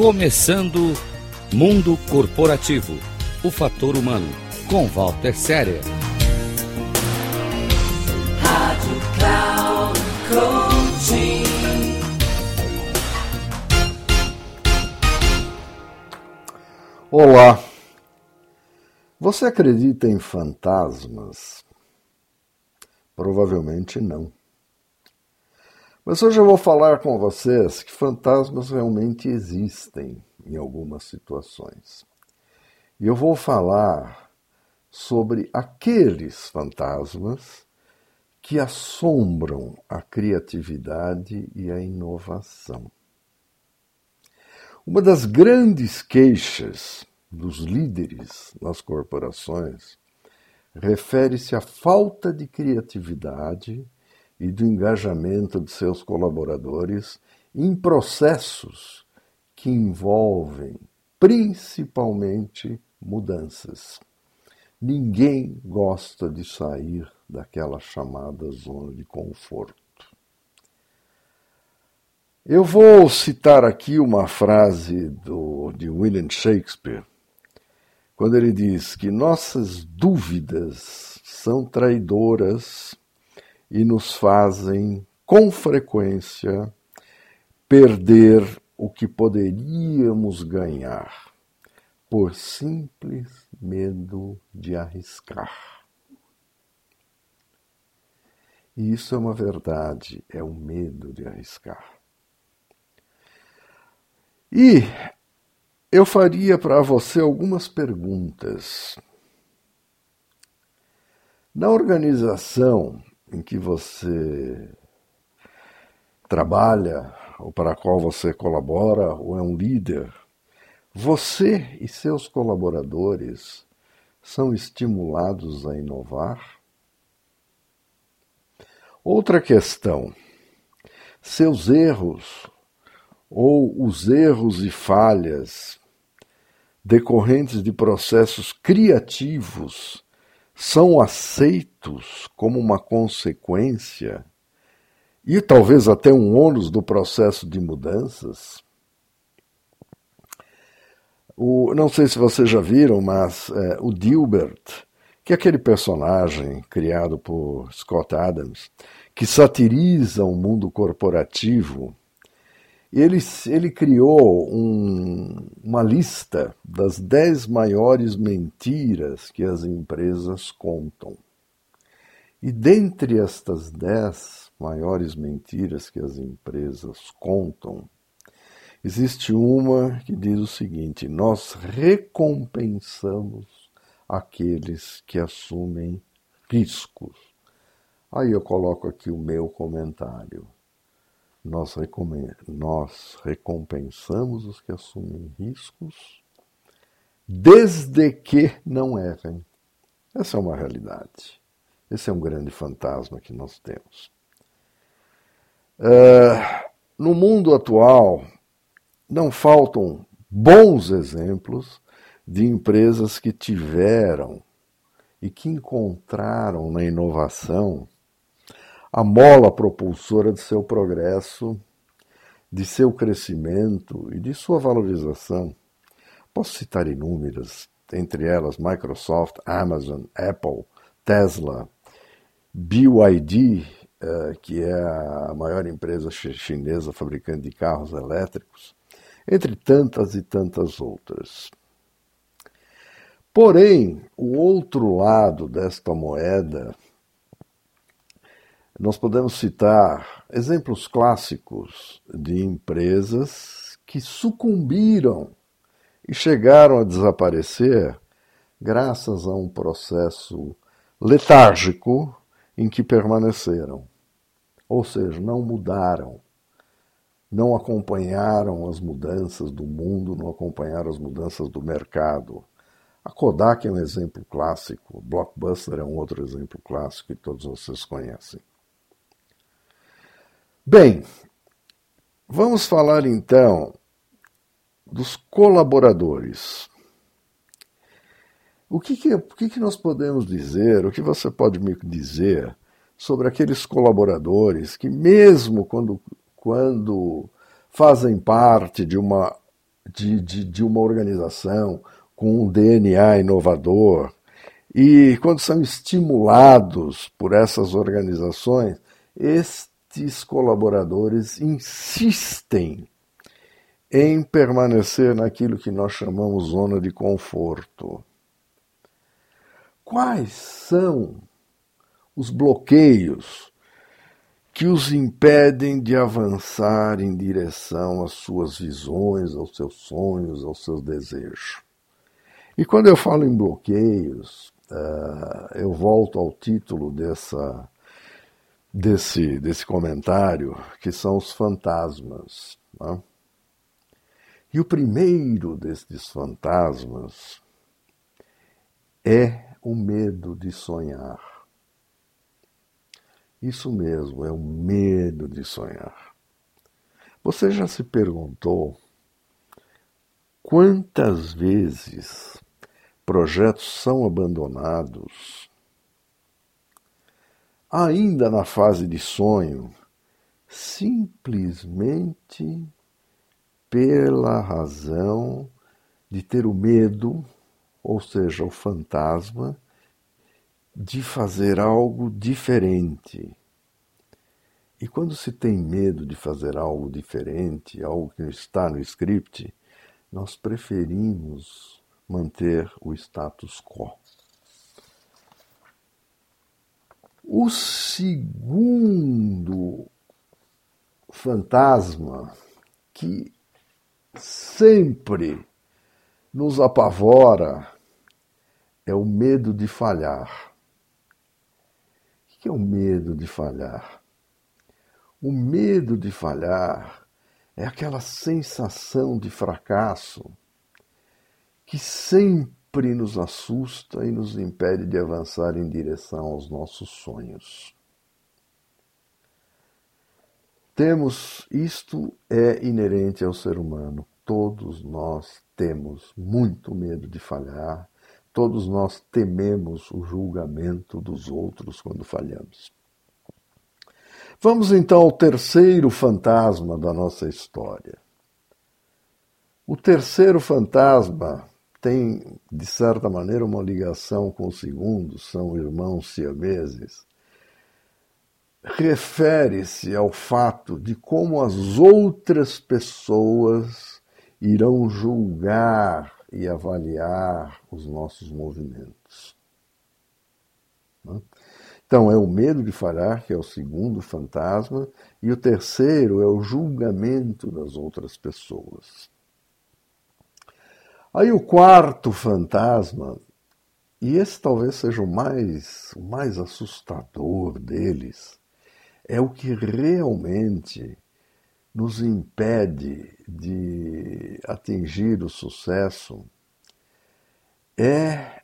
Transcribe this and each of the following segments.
Começando Mundo Corporativo O Fator Humano, com Walter Séria. Rádio Cloud Coaching. Olá! Você acredita em fantasmas? Provavelmente não. Mas hoje eu vou falar com vocês que fantasmas realmente existem em algumas situações. E eu vou falar sobre aqueles fantasmas que assombram a criatividade e a inovação. Uma das grandes queixas dos líderes nas corporações refere-se à falta de criatividade e do engajamento de seus colaboradores em processos que envolvem principalmente mudanças. Ninguém gosta de sair daquela chamada zona de conforto. Eu vou citar aqui uma frase do, de William Shakespeare, quando ele diz que nossas dúvidas são traidoras e nos fazem, com frequência, perder o que poderíamos ganhar por simples medo de arriscar. E isso é uma verdade, é o medo de arriscar. E eu faria para você algumas perguntas. Na organização em que você trabalha, ou para a qual você colabora, ou é um líder, você e seus colaboradores são estimulados a inovar? Outra questão: seus erros ou os erros e falhas decorrentes de processos criativos são aceitos como uma consequência e talvez até um ônus do processo de mudanças? O, não sei se vocês já viram, mas é, o Dilbert, que é aquele personagem criado por Scott Adams, que satiriza o mundo corporativo ele, ele criou um, uma lista das dez maiores mentiras que as empresas contam. E dentre estas dez maiores mentiras que as empresas contam, existe uma que diz o seguinte: nós recompensamos aqueles que assumem riscos. Aí eu coloco aqui o meu comentário nós, nós recompensamos os que assumem riscos, desde que não errem. Essa é uma realidade. Esse é um grande fantasma que nós temos. Uh, no mundo atual, não faltam bons exemplos de empresas que tiveram e que encontraram na inovação a mola propulsora de seu progresso, de seu crescimento e de sua valorização. Posso citar inúmeras, entre elas Microsoft, Amazon, Apple, Tesla, BYD, eh, que é a maior empresa chinesa fabricante de carros elétricos, entre tantas e tantas outras. Porém, o outro lado desta moeda nós podemos citar exemplos clássicos de empresas que sucumbiram e chegaram a desaparecer graças a um processo letárgico em que permaneceram. Ou seja, não mudaram, não acompanharam as mudanças do mundo, não acompanharam as mudanças do mercado. A Kodak é um exemplo clássico, Blockbuster é um outro exemplo clássico que todos vocês conhecem. Bem, vamos falar então dos colaboradores. O que, que, o que, que nós podemos dizer, o que você pode me dizer sobre aqueles colaboradores que, mesmo quando, quando fazem parte de uma, de, de, de uma organização com um DNA inovador, e quando são estimulados por essas organizações, estes colaboradores insistem em permanecer naquilo que nós chamamos zona de conforto. Quais são os bloqueios que os impedem de avançar em direção às suas visões, aos seus sonhos, aos seus desejos? E quando eu falo em bloqueios, uh, eu volto ao título dessa, desse, desse comentário, que são os fantasmas. Né? E o primeiro destes fantasmas é o medo de sonhar. Isso mesmo, é o medo de sonhar. Você já se perguntou quantas vezes projetos são abandonados ainda na fase de sonho, simplesmente pela razão de ter o medo, ou seja, o fantasma, de fazer algo diferente. E quando se tem medo de fazer algo diferente, algo que está no script, nós preferimos manter o status quo. O segundo fantasma que sempre nos apavora é o medo de falhar. O que é o medo de falhar? O medo de falhar é aquela sensação de fracasso que sempre nos assusta e nos impede de avançar em direção aos nossos sonhos. Temos, isto é inerente ao ser humano. Todos nós temos muito medo de falhar, todos nós tememos o julgamento dos outros quando falhamos. Vamos então ao terceiro fantasma da nossa história. O terceiro fantasma tem, de certa maneira, uma ligação com o segundo, são irmãos siameses refere-se ao fato de como as outras pessoas irão julgar e avaliar os nossos movimentos. Né? Então, é o medo de falhar, que é o segundo fantasma, e o terceiro é o julgamento das outras pessoas. Aí o quarto fantasma, e esse talvez seja o mais, o mais assustador deles, é o que realmente nos impede de atingir o sucesso é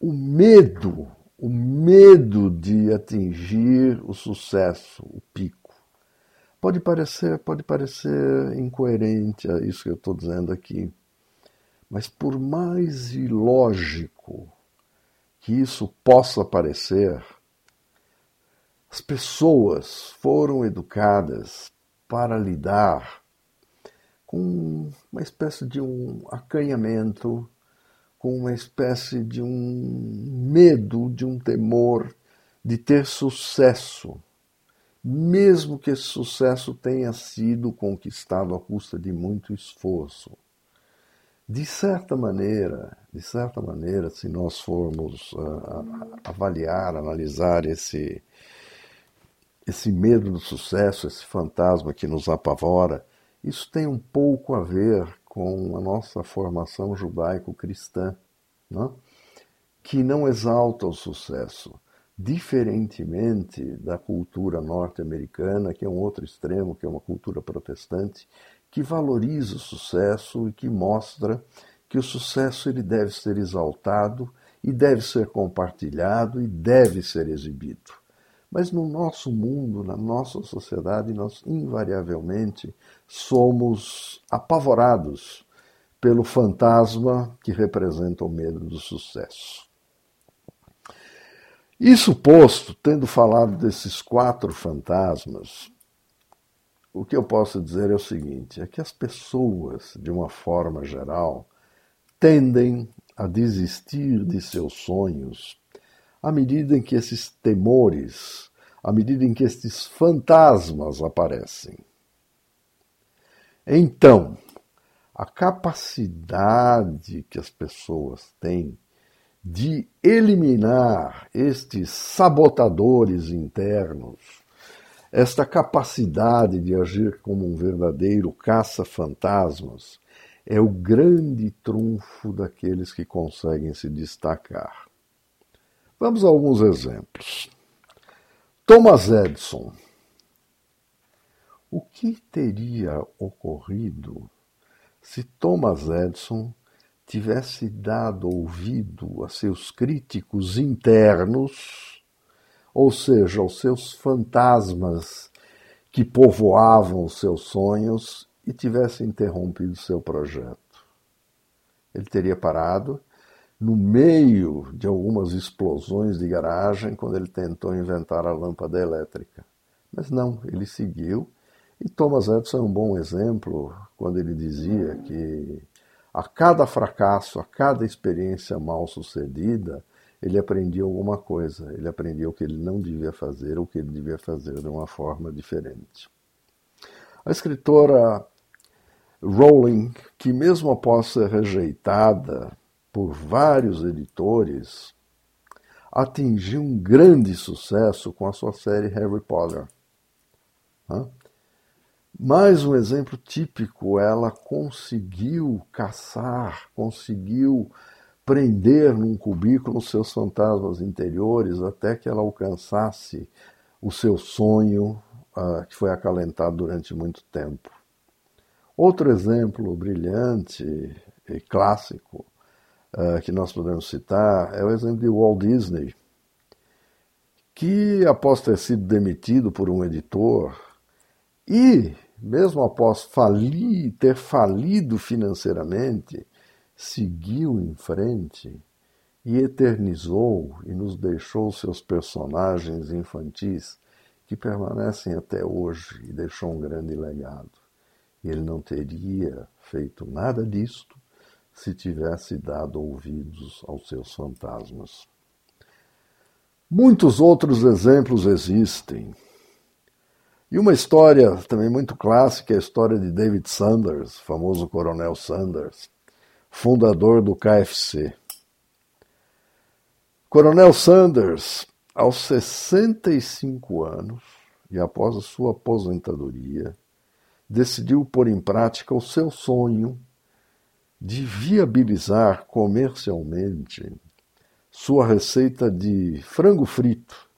o medo, o medo de atingir o sucesso, o pico. Pode parecer, pode parecer incoerente a isso que eu estou dizendo aqui, mas por mais ilógico que isso possa parecer, as pessoas foram educadas para lidar com uma espécie de um acanhamento, com uma espécie de um medo, de um temor de ter sucesso, mesmo que esse sucesso tenha sido conquistado à custa de muito esforço. De certa maneira, de certa maneira, se nós formos uh, avaliar, analisar esse esse medo do sucesso, esse fantasma que nos apavora, isso tem um pouco a ver com a nossa formação judaico-cristã, né? que não exalta o sucesso, diferentemente da cultura norte-americana, que é um outro extremo, que é uma cultura protestante, que valoriza o sucesso e que mostra que o sucesso ele deve ser exaltado e deve ser compartilhado e deve ser exibido. Mas no nosso mundo, na nossa sociedade, nós invariavelmente somos apavorados pelo fantasma que representa o medo do sucesso. Isso posto, tendo falado desses quatro fantasmas, o que eu posso dizer é o seguinte: é que as pessoas, de uma forma geral, tendem a desistir de seus sonhos à medida em que esses temores, à medida em que esses fantasmas aparecem. Então, a capacidade que as pessoas têm de eliminar estes sabotadores internos, esta capacidade de agir como um verdadeiro caça-fantasmas, é o grande trunfo daqueles que conseguem se destacar. Vamos a alguns exemplos. Thomas Edison. O que teria ocorrido se Thomas Edison tivesse dado ouvido a seus críticos internos, ou seja, aos seus fantasmas que povoavam os seus sonhos e tivesse interrompido seu projeto? Ele teria parado no meio de algumas explosões de garagem quando ele tentou inventar a lâmpada elétrica. Mas não, ele seguiu. E Thomas Edison é um bom exemplo quando ele dizia que a cada fracasso, a cada experiência mal sucedida, ele aprendia alguma coisa. Ele aprendia o que ele não devia fazer, o que ele devia fazer de uma forma diferente. A escritora Rowling, que mesmo após ser rejeitada por vários editores, atingiu um grande sucesso com a sua série Harry Potter. Mais um exemplo típico, ela conseguiu caçar, conseguiu prender num cubículo seus fantasmas interiores até que ela alcançasse o seu sonho, uh, que foi acalentado durante muito tempo. Outro exemplo brilhante e clássico uh, que nós podemos citar é o exemplo de Walt Disney, que, após ter sido demitido por um editor e, mesmo após falir, ter falido financeiramente, seguiu em frente e eternizou e nos deixou seus personagens infantis que permanecem até hoje e deixou um grande legado. E ele não teria feito nada disto se tivesse dado ouvidos aos seus fantasmas. Muitos outros exemplos existem. E uma história também muito clássica é a história de David Sanders, famoso coronel Sanders, fundador do KFC. Coronel Sanders, aos 65 anos e após a sua aposentadoria, decidiu pôr em prática o seu sonho de viabilizar comercialmente sua receita de frango frito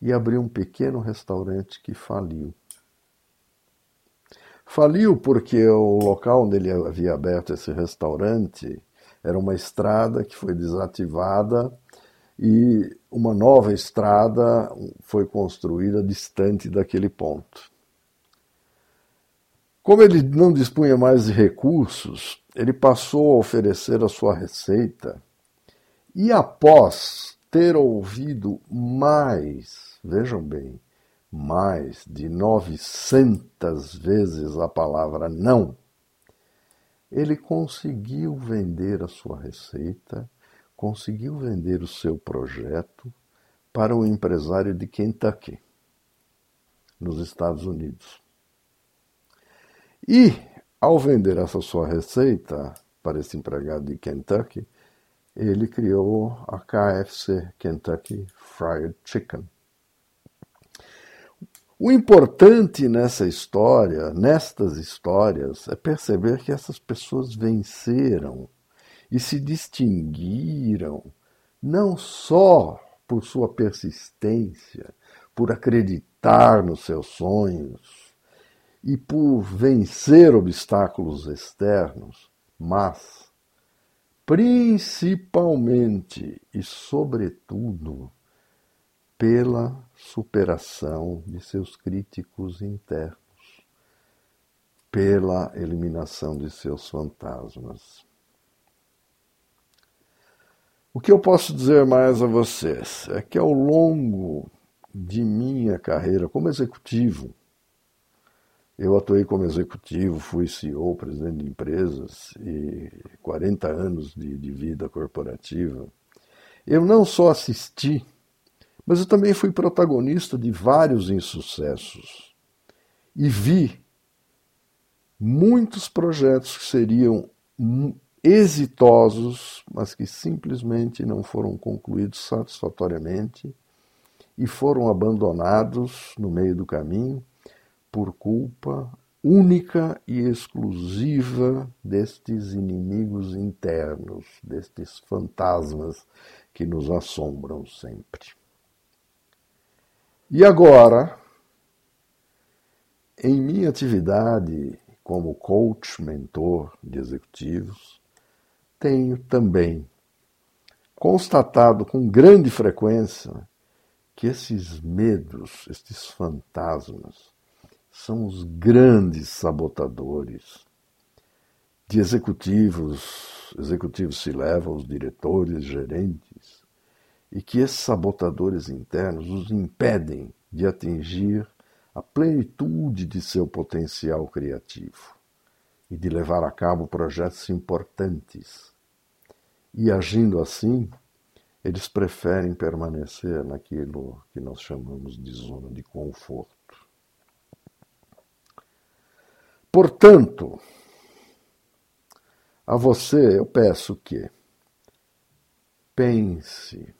e abriu um pequeno restaurante que faliu. Faliu porque o local onde ele havia aberto esse restaurante era uma estrada que foi desativada e uma nova estrada foi construída distante daquele ponto. Como ele não dispunha mais de recursos, ele passou a oferecer a sua receita e, após ter ouvido mais, vejam bem, mais de 900 vezes a palavra não, ele conseguiu vender a sua receita, conseguiu vender o seu projeto para um empresário de Kentucky, nos Estados Unidos. E, ao vender essa sua receita para esse empregado de Kentucky, ele criou a KFC, Kentucky Fried Chicken. O importante nessa história, nestas histórias, é perceber que essas pessoas venceram e se distinguiram não só por sua persistência, por acreditar nos seus sonhos, e por vencer obstáculos externos, mas principalmente e sobretudo pela superação de seus críticos internos, pela eliminação de seus fantasmas. O que eu posso dizer mais a vocês é que ao longo de minha carreira como executivo, Eu atuei como executivo, fui CEO, presidente de empresas e 40 anos de, de vida corporativa. Eu não só assisti, mas eu também fui protagonista de vários insucessos e vi muitos projetos que seriam exitosos, mas que simplesmente não foram concluídos satisfatoriamente e foram abandonados no meio do caminho por culpa única e exclusiva destes inimigos internos, destes fantasmas que nos assombram sempre. E agora, em minha atividade como coach, mentor de executivos, tenho também constatado com grande frequência que esses medos, estes fantasmas, são os grandes sabotadores de executivos, executivos se levam, os diretores, gerentes, e que esses sabotadores internos os impedem de atingir a plenitude de seu potencial criativo e de levar a cabo projetos importantes. E agindo assim, eles preferem permanecer naquilo que nós chamamos de zona de conforto. Portanto, a você eu peço que pense,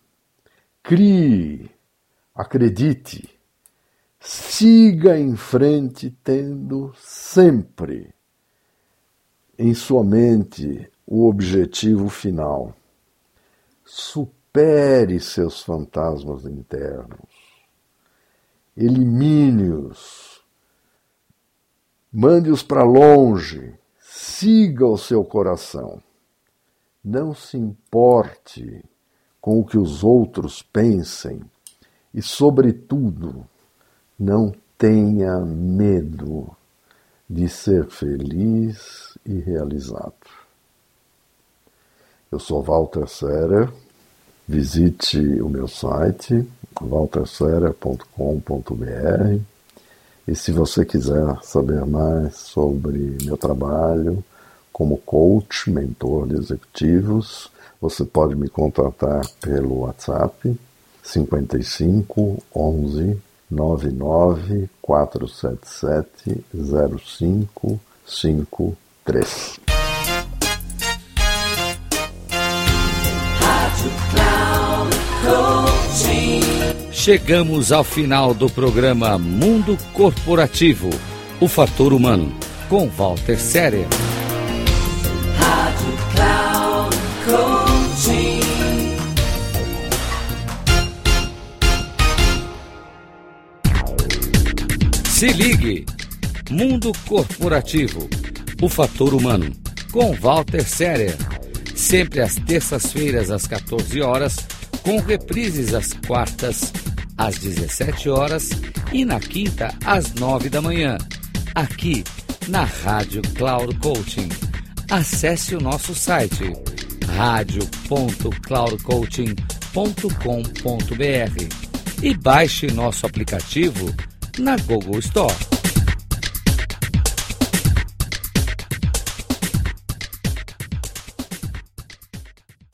crie, acredite siga em frente tendo sempre em sua mente o objetivo final. Supere seus fantasmas internos. Elimine-os. Mande-os para longe. Siga o seu coração. Não se importe com o que os outros pensem e, sobretudo, não tenha medo de ser feliz e realizado. Eu sou Walter Serer. Visite o meu site walterserer.com.br e se você quiser saber mais sobre meu trabalho como coach, mentor de executivos, você pode me contratar pelo WhatsApp 55 11 994770553. Chegamos ao final do programa Mundo Corporativo, o fator humano, com Walter Séria. Se ligue! Mundo Corporativo, o fator humano, com Walter Séria. Sempre às terças-feiras, às 14 horas, com reprises às quartas, às 17 horas e na quinta, às 9 da manhã. Aqui, na Rádio Cloud Coaching. Acesse o nosso site radio.cloudcoaching.com.br e baixe nosso aplicativo na Google Store.